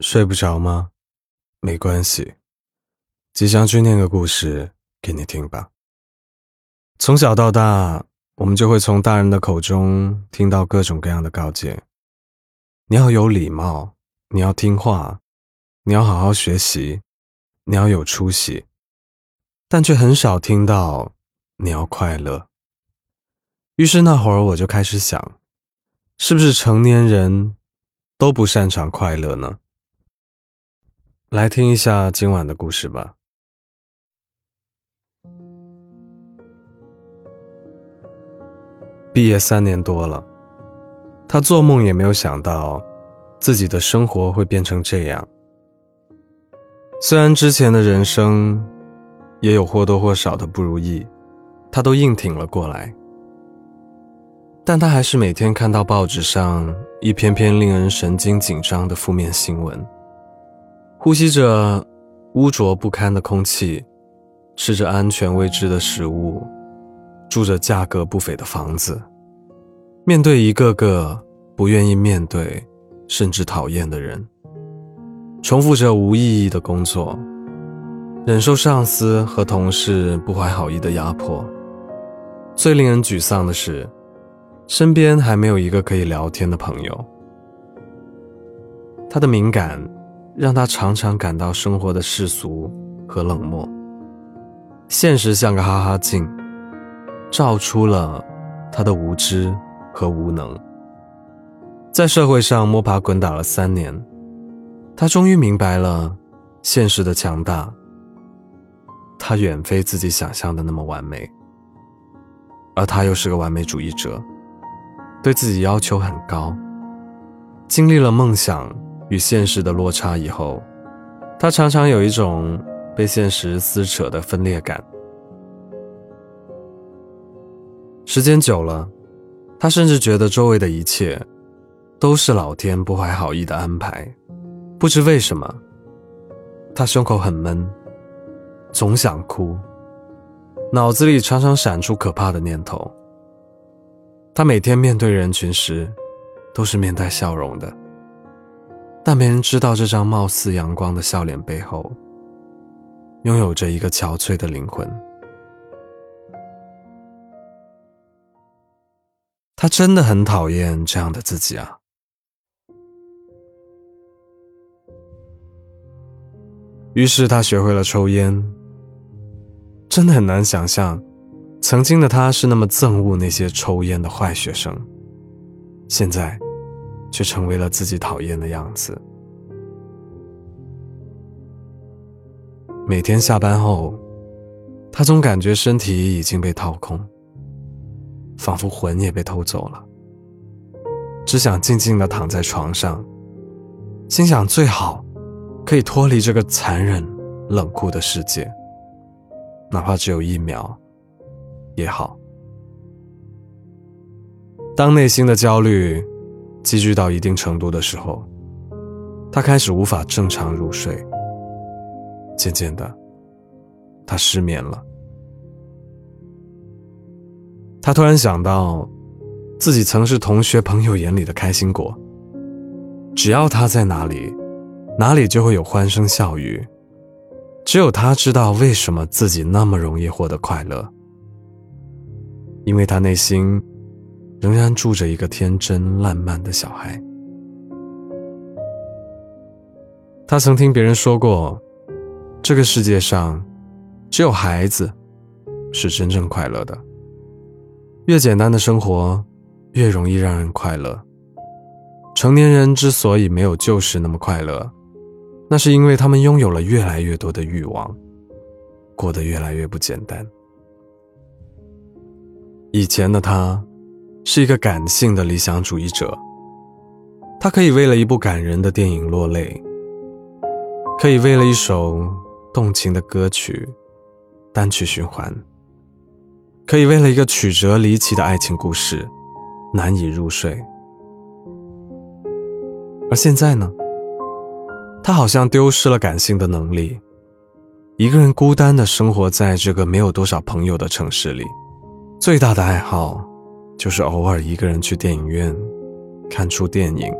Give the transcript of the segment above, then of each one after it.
睡不着吗？没关系，吉祥君念个故事给你听吧。从小到大，我们就会从大人的口中听到各种各样的告诫：你要有礼貌，你要听话，你要好好学习，你要有出息。但却很少听到你要快乐。于是那会儿我就开始想，是不是成年人都不擅长快乐呢？来听一下今晚的故事吧。毕业三年多了，他做梦也没有想到，自己的生活会变成这样。虽然之前的人生也有或多或少的不如意，他都硬挺了过来，但他还是每天看到报纸上一篇篇令人神经紧张的负面新闻。呼吸着污浊不堪的空气，吃着安全未知的食物，住着价格不菲的房子，面对一个个不愿意面对甚至讨厌的人，重复着无意义的工作，忍受上司和同事不怀好意的压迫。最令人沮丧的是，身边还没有一个可以聊天的朋友。他的敏感。让他常常感到生活的世俗和冷漠。现实像个哈哈镜，照出了他的无知和无能。在社会上摸爬滚打了三年，他终于明白了现实的强大。他远非自己想象的那么完美，而他又是个完美主义者，对自己要求很高。经历了梦想。与现实的落差以后，他常常有一种被现实撕扯的分裂感。时间久了，他甚至觉得周围的一切都是老天不怀好意的安排。不知为什么，他胸口很闷，总想哭，脑子里常常闪出可怕的念头。他每天面对人群时，都是面带笑容的。但没人知道，这张貌似阳光的笑脸背后，拥有着一个憔悴的灵魂。他真的很讨厌这样的自己啊！于是他学会了抽烟。真的很难想象，曾经的他是那么憎恶那些抽烟的坏学生，现在。却成为了自己讨厌的样子。每天下班后，他总感觉身体已经被掏空，仿佛魂也被偷走了，只想静静的躺在床上，心想最好可以脱离这个残忍冷酷的世界，哪怕只有一秒也好。当内心的焦虑。积聚到一定程度的时候，他开始无法正常入睡。渐渐的，他失眠了。他突然想到，自己曾是同学朋友眼里的开心果。只要他在哪里，哪里就会有欢声笑语。只有他知道为什么自己那么容易获得快乐，因为他内心。仍然住着一个天真烂漫的小孩。他曾听别人说过，这个世界上只有孩子是真正快乐的。越简单的生活，越容易让人快乐。成年人之所以没有旧时那么快乐，那是因为他们拥有了越来越多的欲望，过得越来越不简单。以前的他。是一个感性的理想主义者，他可以为了一部感人的电影落泪，可以为了一首动情的歌曲单曲循环，可以为了一个曲折离奇的爱情故事难以入睡。而现在呢，他好像丢失了感性的能力，一个人孤单的生活在这个没有多少朋友的城市里，最大的爱好。就是偶尔一个人去电影院看出电影，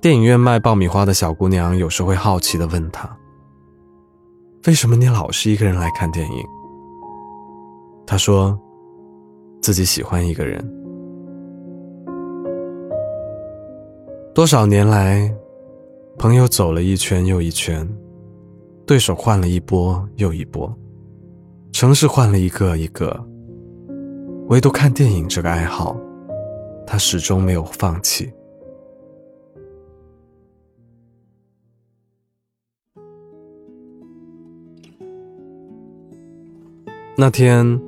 电影院卖爆米花的小姑娘有时会好奇的问他：“为什么你老是一个人来看电影？”他说：“自己喜欢一个人。”多少年来，朋友走了一圈又一圈，对手换了一波又一波，城市换了一个一个，唯独看电影这个爱好，他始终没有放弃。那天，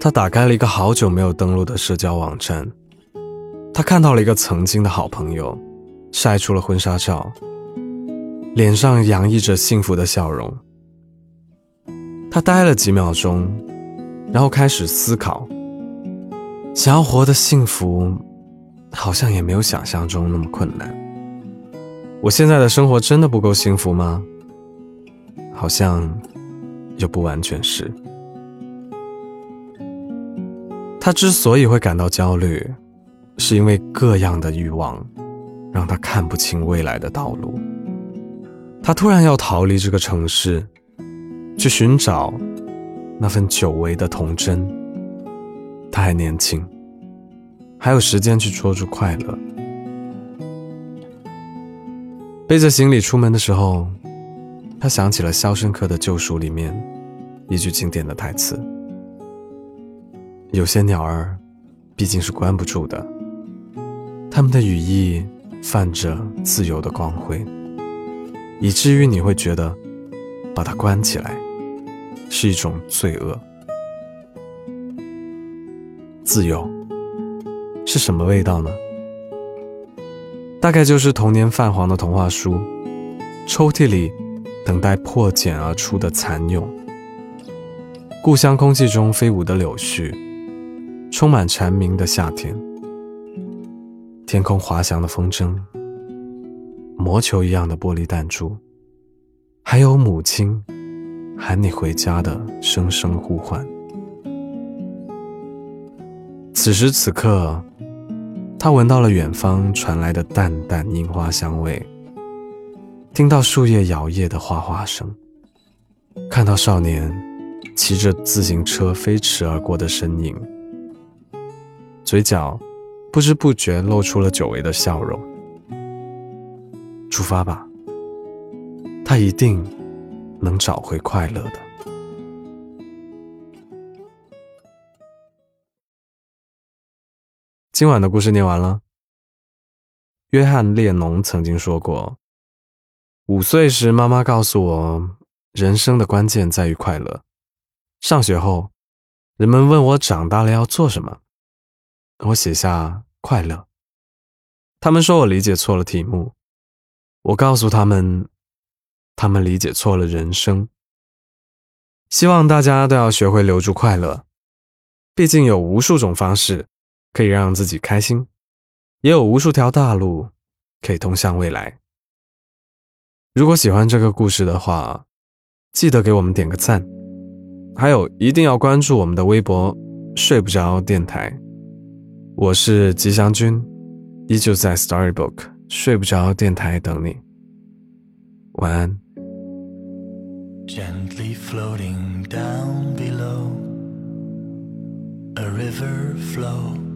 他打开了一个好久没有登录的社交网站，他看到了一个曾经的好朋友。晒出了婚纱照，脸上洋溢着幸福的笑容。他呆了几秒钟，然后开始思考：想要活得幸福，好像也没有想象中那么困难。我现在的生活真的不够幸福吗？好像又不完全是。他之所以会感到焦虑，是因为各样的欲望。让他看不清未来的道路。他突然要逃离这个城市，去寻找那份久违的童真。他还年轻，还有时间去捉住快乐。背着行李出门的时候，他想起了《肖申克的救赎》里面一句经典的台词：“有些鸟儿毕竟是关不住的，它们的羽翼。”泛着自由的光辉，以至于你会觉得把它关起来是一种罪恶。自由是什么味道呢？大概就是童年泛黄的童话书，抽屉里等待破茧而出的蚕蛹，故乡空气中飞舞的柳絮，充满蝉鸣的夏天。天空滑翔的风筝，魔球一样的玻璃弹珠，还有母亲喊你回家的声声呼唤。此时此刻，他闻到了远方传来的淡淡樱花香味，听到树叶摇曳的哗哗声，看到少年骑着自行车飞驰而过的身影，嘴角。不知不觉露出了久违的笑容。出发吧，他一定能找回快乐的。今晚的故事念完了。约翰列侬曾经说过：“五岁时，妈妈告诉我，人生的关键在于快乐。上学后，人们问我长大了要做什么。”我写下快乐。他们说我理解错了题目，我告诉他们，他们理解错了人生。希望大家都要学会留住快乐，毕竟有无数种方式可以让自己开心，也有无数条大路可以通向未来。如果喜欢这个故事的话，记得给我们点个赞，还有一定要关注我们的微博“睡不着电台”。我是吉祥君，依旧在 Storybook 睡不着电台等你。晚安。Gently floating down below a river flow.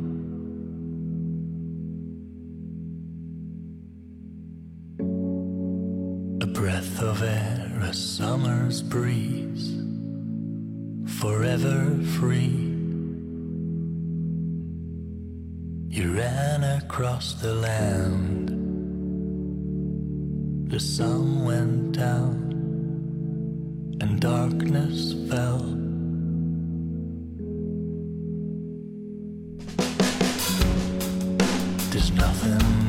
Breath of air, a summer's breeze, forever free. You ran across the land. The sun went down and darkness fell. There's nothing